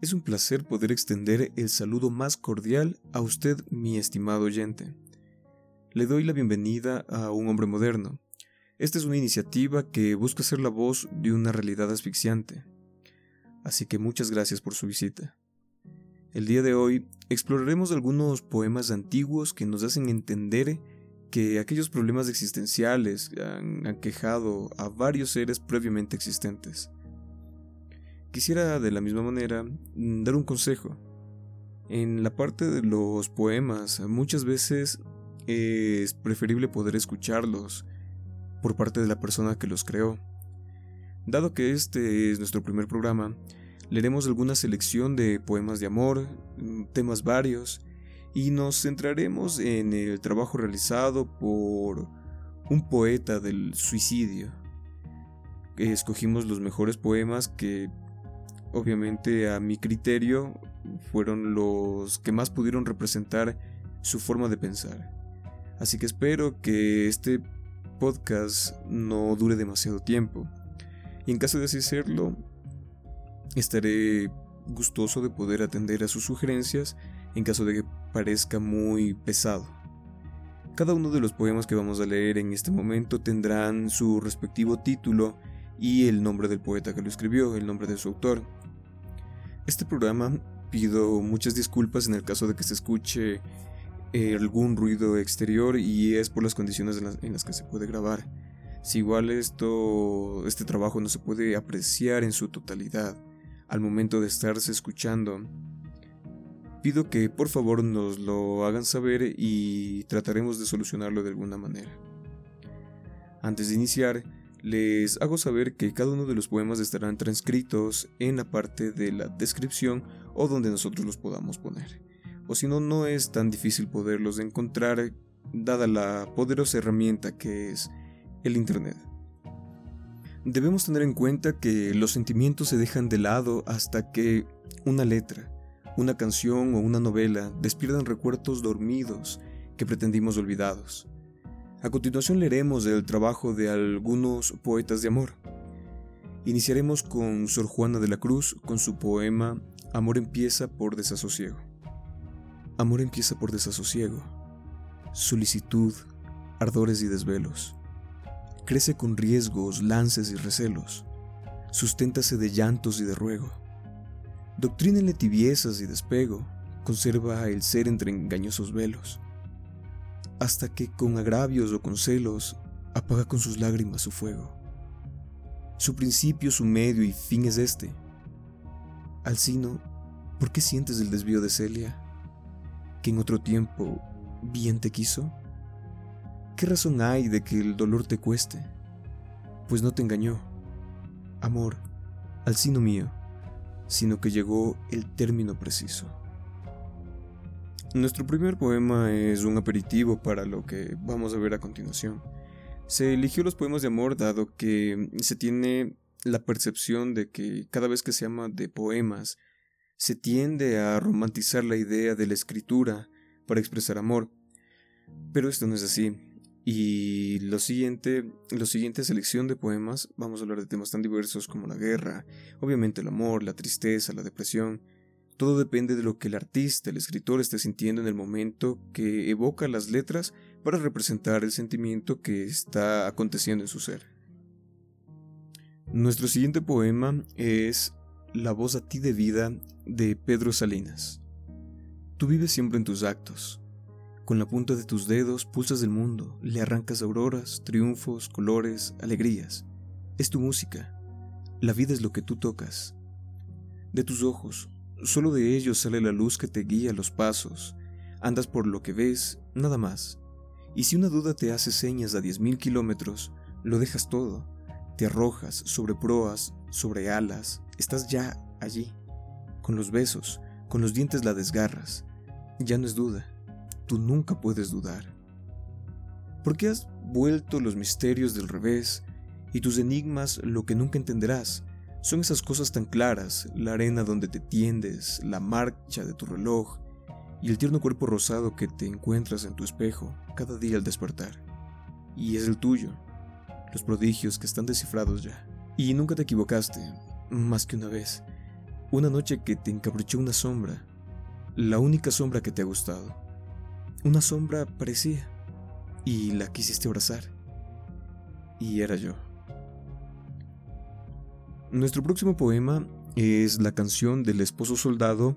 Es un placer poder extender el saludo más cordial a usted, mi estimado oyente. Le doy la bienvenida a Un Hombre Moderno. Esta es una iniciativa que busca ser la voz de una realidad asfixiante. Así que muchas gracias por su visita. El día de hoy exploraremos algunos poemas antiguos que nos hacen entender que aquellos problemas existenciales han aquejado a varios seres previamente existentes. Quisiera de la misma manera mm, dar un consejo. En la parte de los poemas muchas veces es preferible poder escucharlos por parte de la persona que los creó. Dado que este es nuestro primer programa, leeremos alguna selección de poemas de amor, mm, temas varios, y nos centraremos en el trabajo realizado por un poeta del suicidio. Escogimos los mejores poemas que obviamente a mi criterio fueron los que más pudieron representar su forma de pensar. Así que espero que este podcast no dure demasiado tiempo. Y en caso de así serlo, estaré gustoso de poder atender a sus sugerencias en caso de que parezca muy pesado. Cada uno de los poemas que vamos a leer en este momento tendrán su respectivo título y el nombre del poeta que lo escribió, el nombre de su autor. Este programa pido muchas disculpas en el caso de que se escuche eh, algún ruido exterior y es por las condiciones en las, en las, que se puede grabar. Si igual esto, este trabajo no se puede apreciar en su totalidad al momento de estarse escuchando, pido que por favor nos lo hagan saber y trataremos de solucionarlo de alguna manera. Antes de iniciar, les hago saber que cada uno de los poemas estarán transcritos en la parte de la descripción o donde nosotros los podamos poner. O si no, no es tan difícil poderlos encontrar dada la poderosa herramienta que es el Internet. Debemos tener en cuenta que los sentimientos se dejan de lado hasta que una letra, una canción o una novela despiertan recuerdos dormidos que pretendimos olvidados. A continuación leeremos el trabajo de algunos poetas de amor. Iniciaremos con Sor Juana de la Cruz con su poema Amor empieza por desasosiego. Amor empieza por desasosiego, solicitud, ardores y desvelos. Crece con riesgos, lances y recelos. Susténtase de llantos y de ruego. Doctrínenle tibiezas y despego. Conserva el ser entre engañosos velos hasta que con agravios o con celos apaga con sus lágrimas su fuego. Su principio, su medio y fin es este. Alcino, ¿por qué sientes el desvío de Celia? ¿Que en otro tiempo bien te quiso? ¿Qué razón hay de que el dolor te cueste? Pues no te engañó. Amor, Alcino mío, sino que llegó el término preciso. Nuestro primer poema es un aperitivo para lo que vamos a ver a continuación. Se eligió los poemas de amor dado que se tiene la percepción de que cada vez que se llama de poemas, se tiende a romantizar la idea de la escritura para expresar amor. Pero esto no es así. Y lo siguiente, la siguiente selección de poemas, vamos a hablar de temas tan diversos como la guerra, obviamente el amor, la tristeza, la depresión, todo depende de lo que el artista, el escritor esté sintiendo en el momento que evoca las letras para representar el sentimiento que está aconteciendo en su ser. Nuestro siguiente poema es La voz a ti de vida de Pedro Salinas. Tú vives siempre en tus actos. Con la punta de tus dedos pulsas el mundo, le arrancas auroras, triunfos, colores, alegrías. Es tu música. La vida es lo que tú tocas. De tus ojos, Solo de ellos sale la luz que te guía los pasos. Andas por lo que ves, nada más. Y si una duda te hace señas a diez mil kilómetros, lo dejas todo. Te arrojas sobre proas, sobre alas, estás ya allí. Con los besos, con los dientes la desgarras. Ya no es duda, tú nunca puedes dudar. ¿Por qué has vuelto los misterios del revés y tus enigmas lo que nunca entenderás? Son esas cosas tan claras, la arena donde te tiendes, la marcha de tu reloj y el tierno cuerpo rosado que te encuentras en tu espejo cada día al despertar. Y es el tuyo, los prodigios que están descifrados ya. Y nunca te equivocaste, más que una vez. Una noche que te encaprichó una sombra, la única sombra que te ha gustado. Una sombra parecía, y la quisiste abrazar. Y era yo. Nuestro próximo poema es la canción del esposo soldado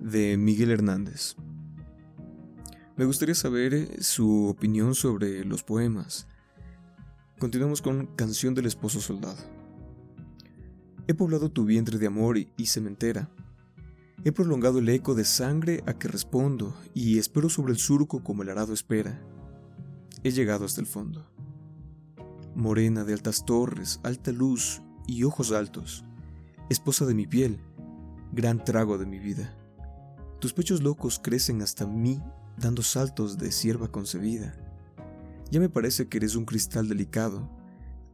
de Miguel Hernández. Me gustaría saber eh, su opinión sobre los poemas. Continuamos con Canción del esposo soldado. He poblado tu vientre de amor y cementera. He prolongado el eco de sangre a que respondo y espero sobre el surco como el arado espera. He llegado hasta el fondo. Morena de altas torres, alta luz y ojos altos, esposa de mi piel, gran trago de mi vida. Tus pechos locos crecen hasta mí dando saltos de sierva concebida. Ya me parece que eres un cristal delicado,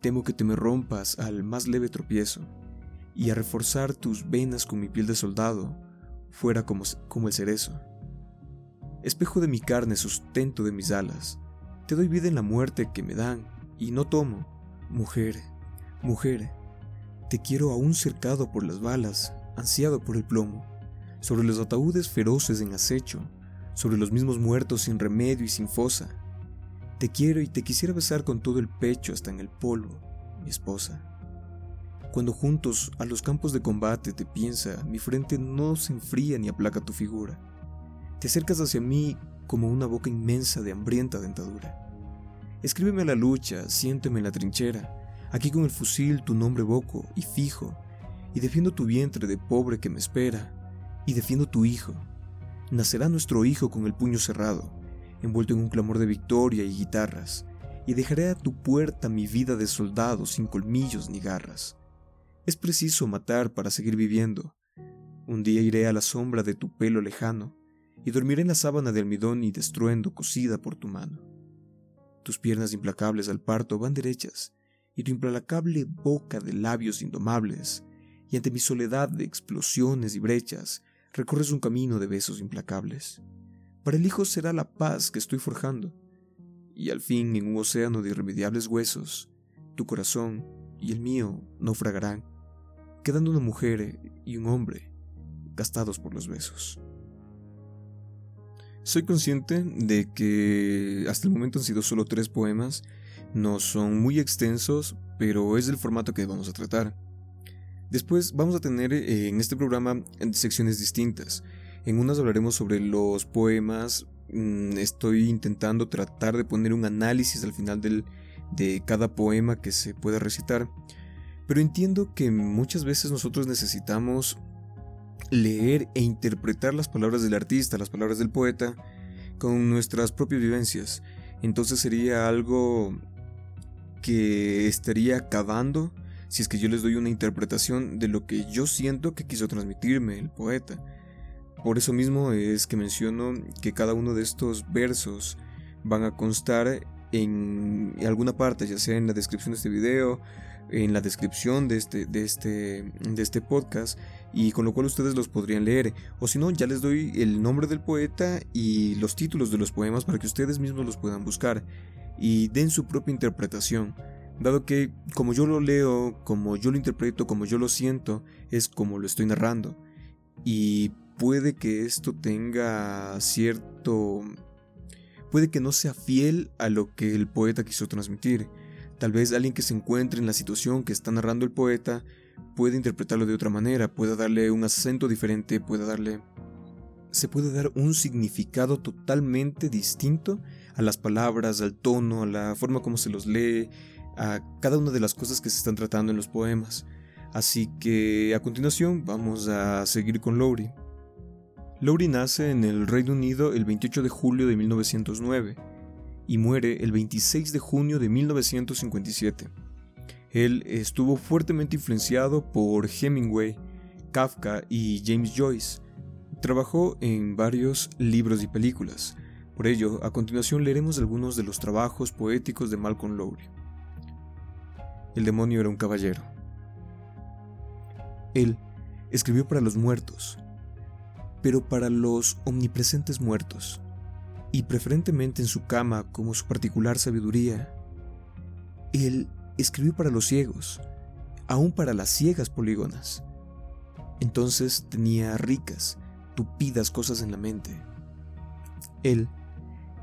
temo que te me rompas al más leve tropiezo, y a reforzar tus venas con mi piel de soldado, fuera como, como el cerezo. Espejo de mi carne, sustento de mis alas, te doy vida en la muerte que me dan, y no tomo. Mujer, mujer, te quiero aún cercado por las balas, ansiado por el plomo, sobre los ataúdes feroces en acecho, sobre los mismos muertos sin remedio y sin fosa. Te quiero y te quisiera besar con todo el pecho hasta en el polvo, mi esposa. Cuando juntos a los campos de combate te piensa, mi frente no se enfría ni aplaca tu figura. Te acercas hacia mí como una boca inmensa de hambrienta dentadura. Escríbeme a la lucha, siénteme en la trinchera, Aquí con el fusil tu nombre boco y fijo, y defiendo tu vientre de pobre que me espera, y defiendo tu hijo. Nacerá nuestro hijo con el puño cerrado, envuelto en un clamor de victoria y guitarras, y dejaré a tu puerta mi vida de soldado sin colmillos ni garras. Es preciso matar para seguir viviendo. Un día iré a la sombra de tu pelo lejano, y dormiré en la sábana de almidón y destruendo cosida por tu mano. Tus piernas implacables al parto van derechas, y tu implacable boca de labios indomables, y ante mi soledad de explosiones y brechas, recorres un camino de besos implacables. Para el hijo será la paz que estoy forjando, y al fin en un océano de irremediables huesos, tu corazón y el mío naufragarán, quedando una mujer y un hombre gastados por los besos. Soy consciente de que hasta el momento han sido solo tres poemas no son muy extensos, pero es el formato que vamos a tratar. Después vamos a tener eh, en este programa secciones distintas. En unas hablaremos sobre los poemas. Mm, estoy intentando tratar de poner un análisis al final de cada poema que se pueda recitar. Pero entiendo que muchas veces nosotros necesitamos leer e interpretar las palabras del artista, las palabras del poeta, con nuestras propias vivencias. Entonces sería algo que estaría acabando si es que yo les doy una interpretación de lo que yo siento que quiso transmitirme el poeta. Por eso mismo es que menciono que cada uno de estos versos van a constar en alguna parte, ya sea en la descripción de este video, en la descripción de este, de este, de este podcast, y con lo cual ustedes los podrían leer. O si no, ya les doy el nombre del poeta y los títulos de los poemas para que ustedes mismos los puedan buscar y den su propia interpretación, dado que como yo lo leo, como yo lo interpreto, como yo lo siento, es como lo estoy narrando. Y puede que esto tenga cierto... puede que no sea fiel a lo que el poeta quiso transmitir. Tal vez alguien que se encuentre en la situación que está narrando el poeta puede interpretarlo de otra manera, puede darle un acento diferente, puede darle... se puede dar un significado totalmente distinto a las palabras, al tono, a la forma como se los lee, a cada una de las cosas que se están tratando en los poemas. Así que a continuación vamos a seguir con Lowry. Lowry nace en el Reino Unido el 28 de julio de 1909 y muere el 26 de junio de 1957. Él estuvo fuertemente influenciado por Hemingway, Kafka y James Joyce. Trabajó en varios libros y películas, por ello, a continuación leeremos algunos de los trabajos poéticos de Malcolm Lowry. El demonio era un caballero. Él escribió para los muertos, pero para los omnipresentes muertos, y preferentemente en su cama como su particular sabiduría. Él escribió para los ciegos, aún para las ciegas polígonas. Entonces tenía ricas, tupidas cosas en la mente. Él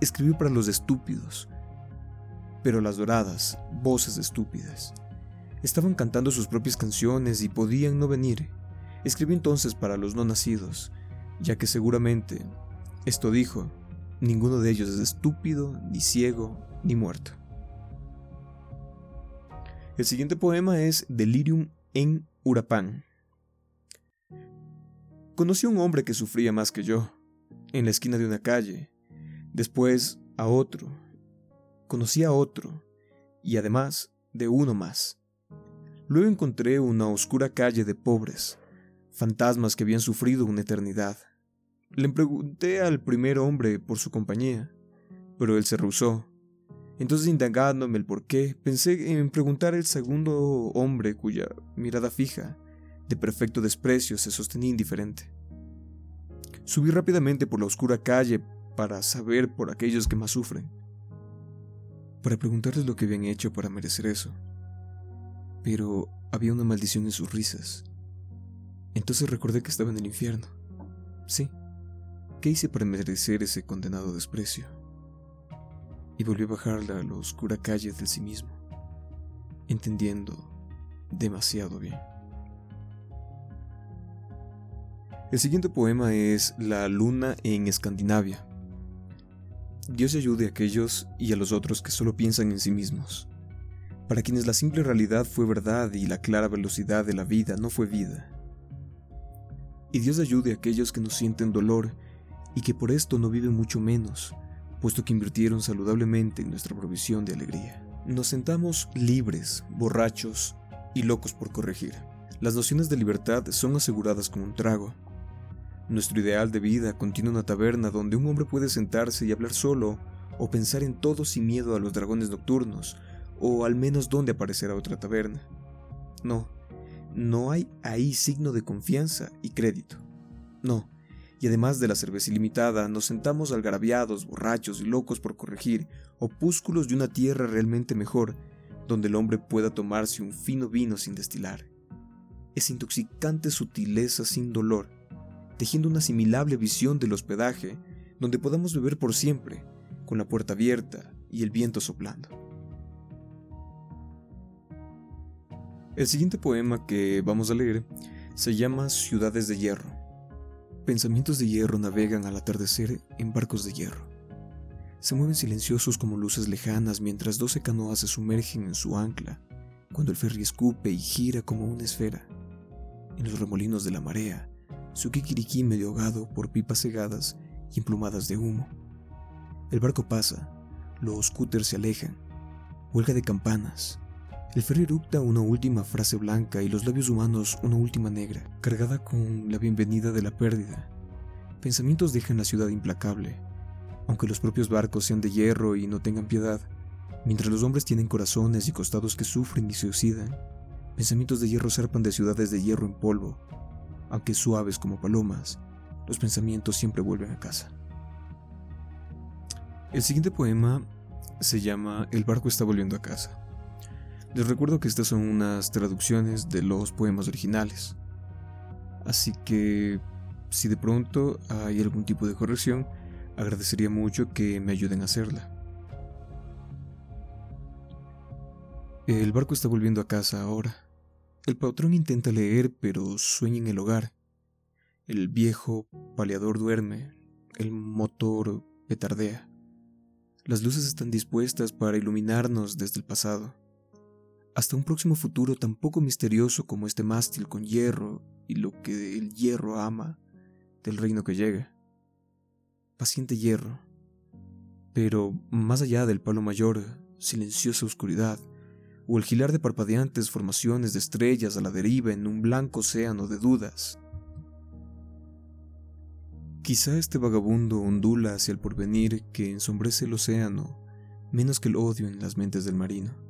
escribió para los estúpidos, pero las doradas, voces estúpidas, estaban cantando sus propias canciones y podían no venir. Escribió entonces para los no nacidos, ya que seguramente, esto dijo, ninguno de ellos es estúpido, ni ciego, ni muerto. El siguiente poema es Delirium en Urapán. Conocí a un hombre que sufría más que yo, en la esquina de una calle, después a otro, conocí a otro, y además de uno más. Luego encontré una oscura calle de pobres, fantasmas que habían sufrido una eternidad. Le pregunté al primer hombre por su compañía, pero él se rehusó. Entonces, indagándome el por qué, pensé en preguntar al segundo hombre cuya mirada fija, de perfecto desprecio, se sostenía indiferente. Subí rápidamente por la oscura calle para saber por aquellos que más sufren, para preguntarles lo que habían hecho para merecer eso. Pero había una maldición en sus risas. Entonces recordé que estaba en el infierno. Sí, ¿qué hice para merecer ese condenado desprecio? Y volví a bajar a la oscura calle del sí mismo, entendiendo demasiado bien. El siguiente poema es La luna en Escandinavia. Dios ayude a aquellos y a los otros que solo piensan en sí mismos, para quienes la simple realidad fue verdad y la clara velocidad de la vida no fue vida. Y Dios ayude a aquellos que no sienten dolor y que por esto no viven mucho menos, puesto que invirtieron saludablemente en nuestra provisión de alegría. Nos sentamos libres, borrachos y locos por corregir. Las nociones de libertad son aseguradas con un trago, nuestro ideal de vida contiene una taberna donde un hombre puede sentarse y hablar solo, o pensar en todo sin miedo a los dragones nocturnos, o al menos donde aparecerá otra taberna. No, no hay ahí signo de confianza y crédito. No, y además de la cerveza ilimitada, nos sentamos algarabiados, borrachos y locos por corregir opúsculos de una tierra realmente mejor, donde el hombre pueda tomarse un fino vino sin destilar. Esa intoxicante sutileza sin dolor tejiendo una asimilable visión del hospedaje donde podamos beber por siempre, con la puerta abierta y el viento soplando. El siguiente poema que vamos a leer se llama Ciudades de Hierro. Pensamientos de hierro navegan al atardecer en barcos de hierro. Se mueven silenciosos como luces lejanas mientras doce canoas se sumergen en su ancla, cuando el ferry escupe y gira como una esfera. En los remolinos de la marea, su kikiriki medio ahogado por pipas cegadas y emplumadas de humo. El barco pasa, los scooters se alejan, huelga de campanas. El ferry erupta una última frase blanca y los labios humanos una última negra, cargada con la bienvenida de la pérdida. Pensamientos dejan la ciudad implacable, aunque los propios barcos sean de hierro y no tengan piedad, mientras los hombres tienen corazones y costados que sufren y se oxidan. Pensamientos de hierro zarpan de ciudades de hierro en polvo, aunque suaves como palomas, los pensamientos siempre vuelven a casa. El siguiente poema se llama El barco está volviendo a casa. Les recuerdo que estas son unas traducciones de los poemas originales. Así que si de pronto hay algún tipo de corrección, agradecería mucho que me ayuden a hacerla. El barco está volviendo a casa ahora. El patrón intenta leer, pero sueña en el hogar. El viejo paleador duerme, el motor petardea. Las luces están dispuestas para iluminarnos desde el pasado, hasta un próximo futuro tan poco misterioso como este mástil con hierro y lo que el hierro ama del reino que llega. Paciente hierro, pero más allá del palo mayor, silenciosa oscuridad, o el gilar de parpadeantes formaciones de estrellas a la deriva en un blanco océano de dudas. Quizá este vagabundo ondula hacia el porvenir que ensombrece el océano menos que el odio en las mentes del marino.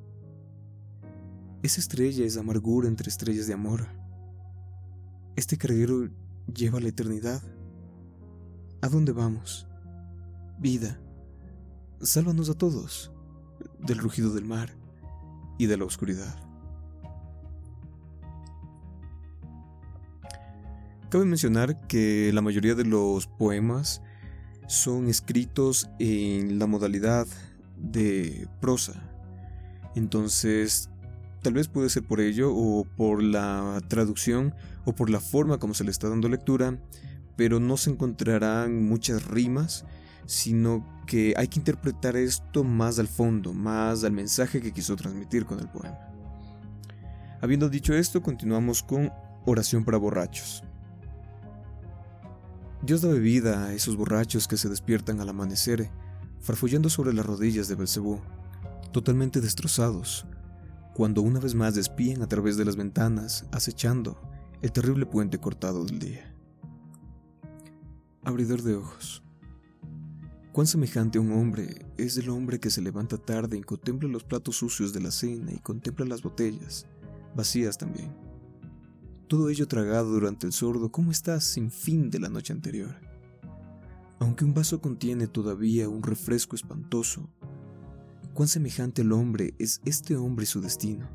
Esa estrella es amargura entre estrellas de amor. Este carguero lleva la eternidad. ¿A dónde vamos? Vida, sálvanos a todos del rugido del mar y de la oscuridad. Cabe mencionar que la mayoría de los poemas son escritos en la modalidad de prosa. Entonces, tal vez puede ser por ello o por la traducción o por la forma como se le está dando lectura, pero no se encontrarán muchas rimas, sino que hay que interpretar esto más al fondo, más al mensaje que quiso transmitir con el poema. Habiendo dicho esto, continuamos con Oración para borrachos. Dios da bebida a esos borrachos que se despiertan al amanecer, farfullando sobre las rodillas de Belcebú, totalmente destrozados, cuando una vez más despían a través de las ventanas, acechando el terrible puente cortado del día. Abridor de ojos. Cuán semejante a un hombre es el hombre que se levanta tarde y contempla los platos sucios de la cena y contempla las botellas, vacías también todo ello tragado durante el sordo, ¿cómo estás sin fin de la noche anterior? Aunque un vaso contiene todavía un refresco espantoso, cuán semejante al hombre es este hombre su destino.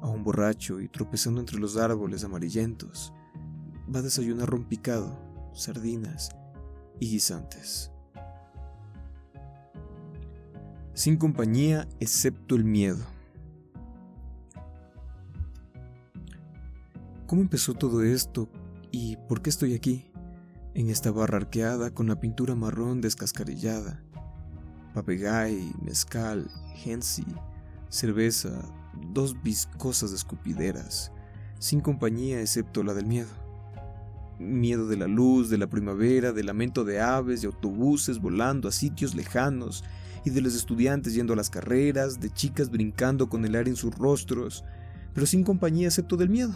A un borracho y tropezando entre los árboles amarillentos, va a desayunar rompicado, sardinas y guisantes. Sin compañía excepto el miedo. ¿Cómo empezó todo esto y por qué estoy aquí? En esta barra arqueada con la pintura marrón descascarillada. Papegay, mezcal, Hensi, cerveza, dos viscosas escupideras, sin compañía excepto la del miedo. Miedo de la luz, de la primavera, del lamento de aves, de autobuses volando a sitios lejanos, y de los estudiantes yendo a las carreras, de chicas brincando con el aire en sus rostros, pero sin compañía excepto del miedo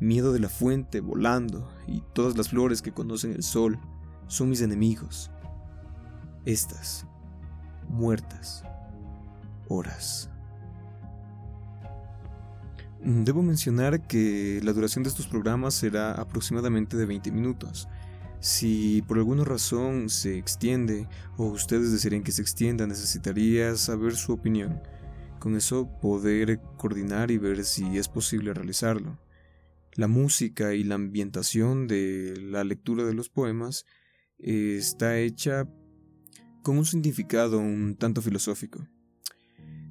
miedo de la fuente volando y todas las flores que conocen el sol son mis enemigos. Estas, muertas, horas. Debo mencionar que la duración de estos programas será aproximadamente de 20 minutos. Si por alguna razón se extiende o ustedes desearían que se extienda, necesitaría saber su opinión. Con eso poder coordinar y ver si es posible realizarlo. La música y la ambientación de la lectura de los poemas eh, está hecha con un significado un tanto filosófico.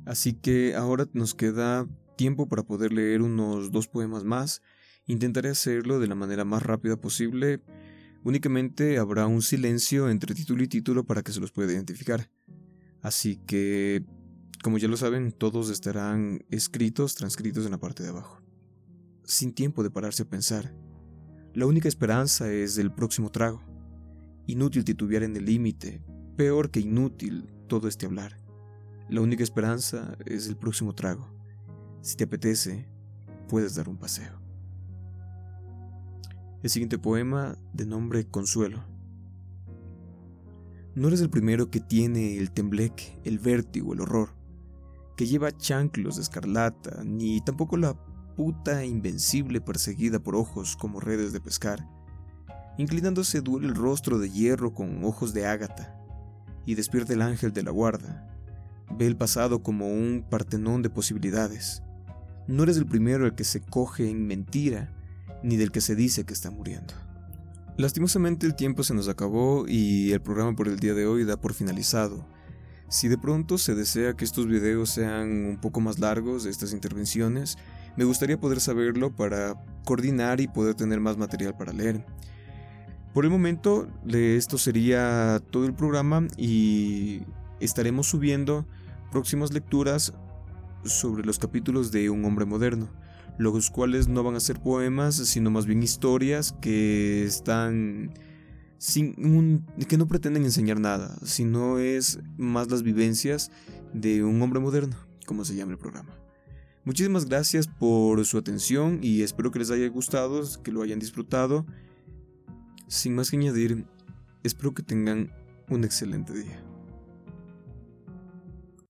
Así que ahora nos queda tiempo para poder leer unos dos poemas más. Intentaré hacerlo de la manera más rápida posible. Únicamente habrá un silencio entre título y título para que se los pueda identificar. Así que, como ya lo saben, todos estarán escritos, transcritos en la parte de abajo sin tiempo de pararse a pensar. La única esperanza es el próximo trago. Inútil titubear en el límite, peor que inútil todo este hablar. La única esperanza es el próximo trago. Si te apetece, puedes dar un paseo. El siguiente poema, de nombre Consuelo. No eres el primero que tiene el tembleque, el vértigo, el horror, que lleva chanclos de escarlata, ni tampoco la puta invencible perseguida por ojos como redes de pescar. Inclinándose duele el rostro de hierro con ojos de ágata, y despierta el ángel de la guarda. Ve el pasado como un partenón de posibilidades. No eres el primero el que se coge en mentira, ni del que se dice que está muriendo. Lastimosamente el tiempo se nos acabó y el programa por el día de hoy da por finalizado. Si de pronto se desea que estos videos sean un poco más largos, estas intervenciones, me gustaría poder saberlo para coordinar y poder tener más material para leer. Por el momento, esto sería todo el programa y estaremos subiendo próximas lecturas sobre los capítulos de Un hombre moderno, los cuales no van a ser poemas, sino más bien historias que están sin que no pretenden enseñar nada, sino es más las vivencias de un hombre moderno, como se llama el programa. Muchísimas gracias por su atención y espero que les haya gustado, que lo hayan disfrutado. Sin más que añadir, espero que tengan un excelente día.